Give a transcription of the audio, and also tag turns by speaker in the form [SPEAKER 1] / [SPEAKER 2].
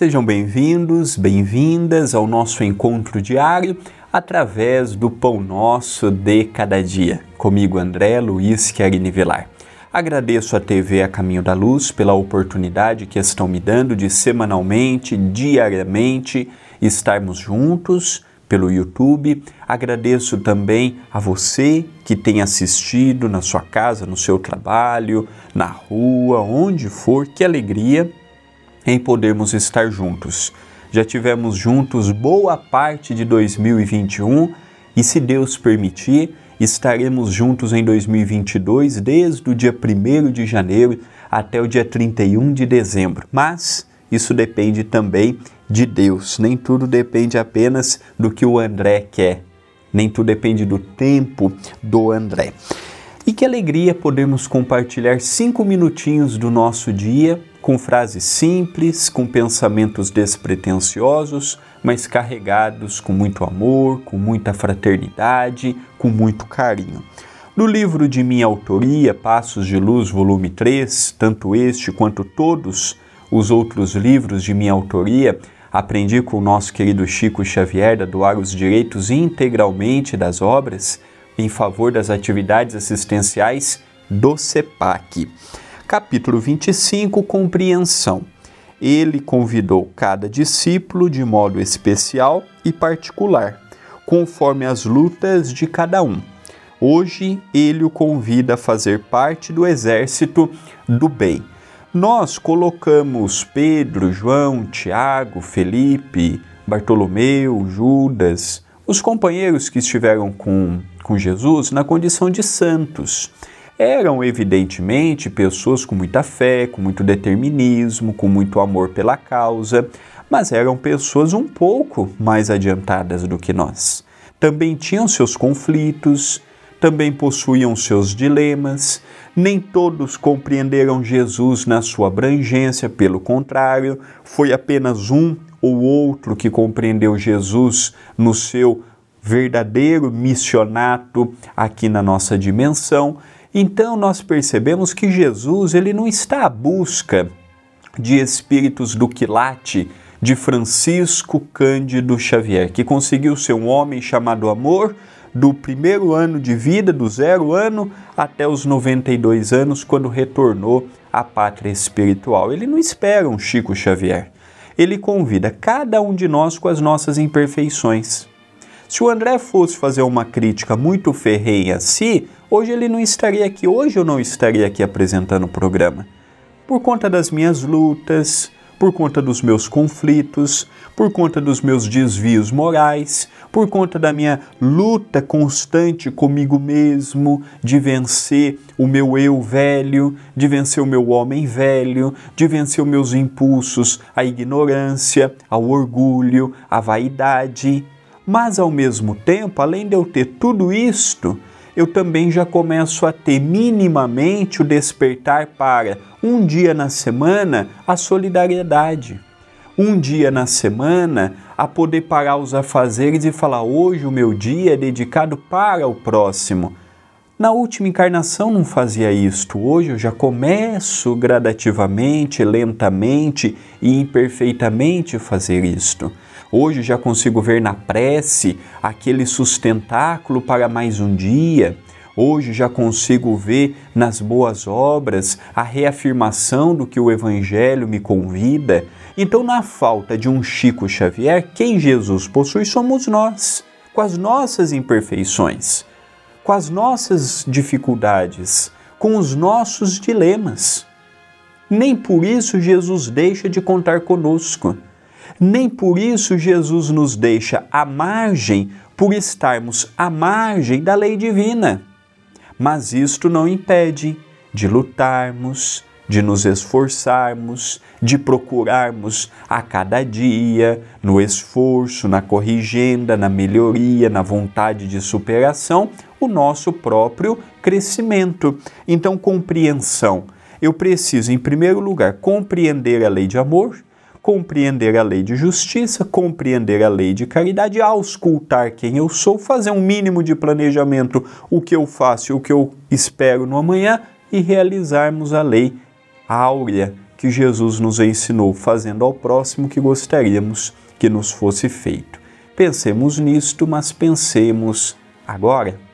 [SPEAKER 1] Sejam bem-vindos, bem-vindas ao nosso encontro diário através do Pão Nosso de Cada Dia. Comigo, André Luiz Querini Vilar. Agradeço a TV A Caminho da Luz pela oportunidade que estão me dando de semanalmente, diariamente, estarmos juntos pelo YouTube. Agradeço também a você que tem assistido na sua casa, no seu trabalho, na rua, onde for. Que alegria em podermos estar juntos. Já tivemos juntos boa parte de 2021 e, se Deus permitir, estaremos juntos em 2022, desde o dia 1 de janeiro até o dia 31 de dezembro. Mas isso depende também de Deus. Nem tudo depende apenas do que o André quer. Nem tudo depende do tempo do André. E que alegria podermos compartilhar cinco minutinhos do nosso dia com frases simples, com pensamentos despretensiosos, mas carregados com muito amor, com muita fraternidade, com muito carinho. No livro de minha autoria, Passos de Luz, volume 3, tanto este quanto todos os outros livros de minha autoria, aprendi com o nosso querido Chico Xavier a doar os direitos integralmente das obras em favor das atividades assistenciais do CEPAC. Capítulo 25 Compreensão. Ele convidou cada discípulo de modo especial e particular, conforme as lutas de cada um. Hoje ele o convida a fazer parte do exército do bem. Nós colocamos Pedro, João, Tiago, Felipe, Bartolomeu, Judas, os companheiros que estiveram com, com Jesus na condição de santos. Eram, evidentemente, pessoas com muita fé, com muito determinismo, com muito amor pela causa, mas eram pessoas um pouco mais adiantadas do que nós. Também tinham seus conflitos, também possuíam seus dilemas, nem todos compreenderam Jesus na sua abrangência, pelo contrário, foi apenas um ou outro que compreendeu Jesus no seu verdadeiro missionato aqui na nossa dimensão então nós percebemos que Jesus ele não está à busca de espíritos do quilate de Francisco Cândido Xavier, que conseguiu ser um homem chamado amor do primeiro ano de vida, do zero ano até os 92 anos, quando retornou à pátria espiritual. Ele não espera um Chico Xavier. Ele convida cada um de nós com as nossas imperfeições. Se o André fosse fazer uma crítica muito ferrenha a si, hoje ele não estaria aqui, hoje eu não estaria aqui apresentando o programa. Por conta das minhas lutas, por conta dos meus conflitos, por conta dos meus desvios morais, por conta da minha luta constante comigo mesmo, de vencer o meu eu velho, de vencer o meu homem velho, de vencer os meus impulsos à ignorância, ao orgulho, à vaidade. Mas ao mesmo tempo, além de eu ter tudo isto, eu também já começo a ter minimamente o despertar para um dia na semana a solidariedade. Um dia na semana a poder parar os afazeres e falar: hoje o meu dia é dedicado para o próximo. Na última encarnação não fazia isto, hoje eu já começo gradativamente, lentamente e imperfeitamente fazer isto. Hoje já consigo ver na prece aquele sustentáculo para mais um dia. Hoje já consigo ver nas boas obras a reafirmação do que o Evangelho me convida. Então, na falta de um Chico Xavier, quem Jesus possui somos nós, com as nossas imperfeições, com as nossas dificuldades, com os nossos dilemas. Nem por isso Jesus deixa de contar conosco. Nem por isso Jesus nos deixa à margem por estarmos à margem da lei divina. Mas isto não impede de lutarmos, de nos esforçarmos, de procurarmos a cada dia, no esforço, na corrigenda, na melhoria, na vontade de superação, o nosso próprio crescimento. Então, compreensão. Eu preciso, em primeiro lugar, compreender a lei de amor compreender a lei de justiça, compreender a lei de caridade, auscultar quem eu sou, fazer um mínimo de planejamento, o que eu faço o que eu espero no amanhã e realizarmos a lei áurea que Jesus nos ensinou, fazendo ao próximo que gostaríamos que nos fosse feito. Pensemos nisto, mas pensemos agora.